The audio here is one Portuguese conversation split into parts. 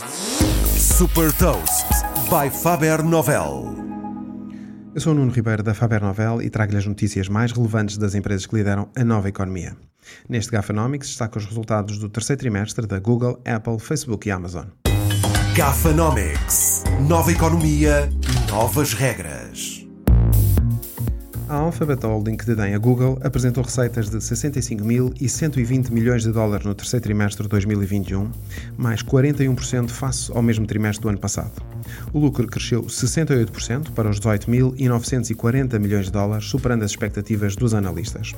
Super Toast by Faber Novel. Eu sou o Nuno Ribeiro da Faber Novel e trago-lhe as notícias mais relevantes das empresas que lideram a nova economia. Neste Gafanomics destaca os resultados do terceiro trimestre da Google, Apple, Facebook e Amazon. Gafanomics. Nova economia, novas regras. A Alphabet Holding, que detém a Google, apresentou receitas de 65.120 milhões de dólares no terceiro trimestre de 2021, mais 41% face ao mesmo trimestre do ano passado. O lucro cresceu 68% para os 18.940 milhões de dólares, superando as expectativas dos analistas.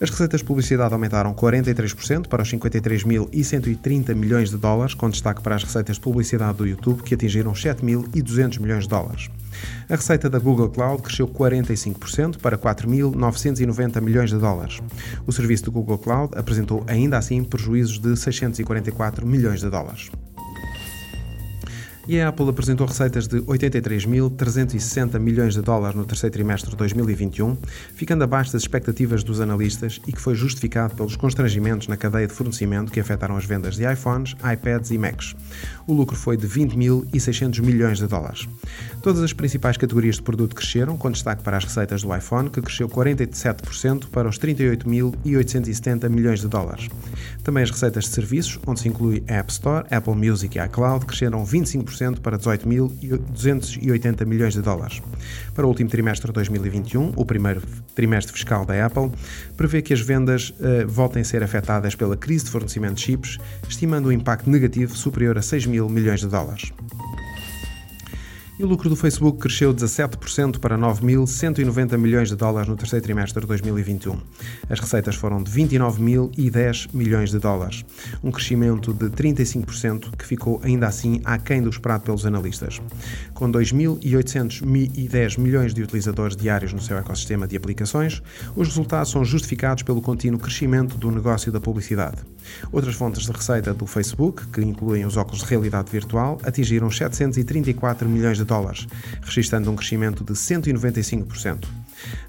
As receitas de publicidade aumentaram 43% para os 53.130 milhões de dólares, com destaque para as receitas de publicidade do YouTube, que atingiram 7.200 milhões de dólares. A receita da Google Cloud cresceu 45% para 4.990 milhões de dólares. O serviço do Google Cloud apresentou ainda assim prejuízos de 644 milhões de dólares. E a Apple apresentou receitas de 83.360 milhões de dólares no terceiro trimestre de 2021, ficando abaixo das expectativas dos analistas e que foi justificado pelos constrangimentos na cadeia de fornecimento que afetaram as vendas de iPhones, iPads e Macs. O lucro foi de 20.600 milhões de dólares. Todas as principais categorias de produto cresceram, com destaque para as receitas do iPhone, que cresceu 47% para os 38.870 milhões de dólares. Também as receitas de serviços, onde se inclui a App Store, Apple Music e iCloud, cresceram 25% para 18.280 milhões de dólares. Para o último trimestre de 2021, o primeiro trimestre fiscal da Apple, prevê que as vendas uh, voltem a ser afetadas pela crise de fornecimento de chips, estimando um impacto negativo superior a 6 mil milhões de dólares. E o lucro do Facebook cresceu 17% para 9.190 milhões de dólares no terceiro trimestre de 2021. As receitas foram de 29.010 milhões de dólares, um crescimento de 35% que ficou ainda assim aquém do esperado pelos analistas. Com 2.810 milhões de utilizadores diários no seu ecossistema de aplicações, os resultados são justificados pelo contínuo crescimento do negócio da publicidade. Outras fontes de receita do Facebook, que incluem os óculos de realidade virtual, atingiram 734 milhões de dólares, registrando um crescimento de 195%.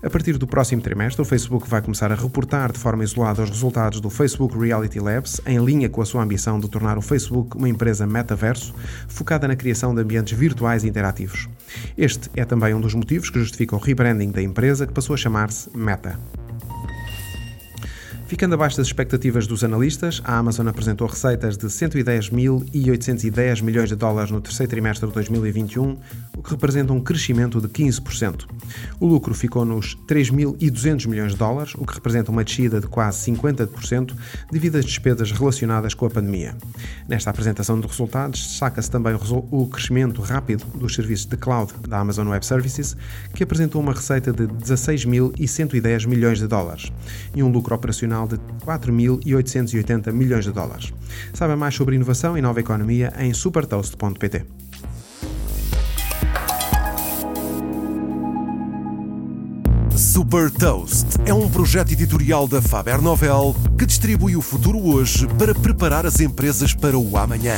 A partir do próximo trimestre, o Facebook vai começar a reportar de forma isolada os resultados do Facebook Reality Labs, em linha com a sua ambição de tornar o Facebook uma empresa metaverso, focada na criação de ambientes virtuais e interativos. Este é também um dos motivos que justifica o rebranding da empresa, que passou a chamar-se Meta. Ficando abaixo das expectativas dos analistas, a Amazon apresentou receitas de 110.810 milhões de dólares no terceiro trimestre de 2021, o que representa um crescimento de 15%. O lucro ficou nos 3.200 milhões de dólares, o que representa uma descida de quase 50% devido às despesas relacionadas com a pandemia. Nesta apresentação de resultados, destaca-se também o crescimento rápido dos serviços de cloud da Amazon Web Services, que apresentou uma receita de 16.110 milhões de dólares e um lucro operacional de 4.880 milhões de dólares. Saiba mais sobre inovação e nova economia em supertoast.pt. Super Toast é um projeto editorial da Faber Novel que distribui o futuro hoje para preparar as empresas para o amanhã.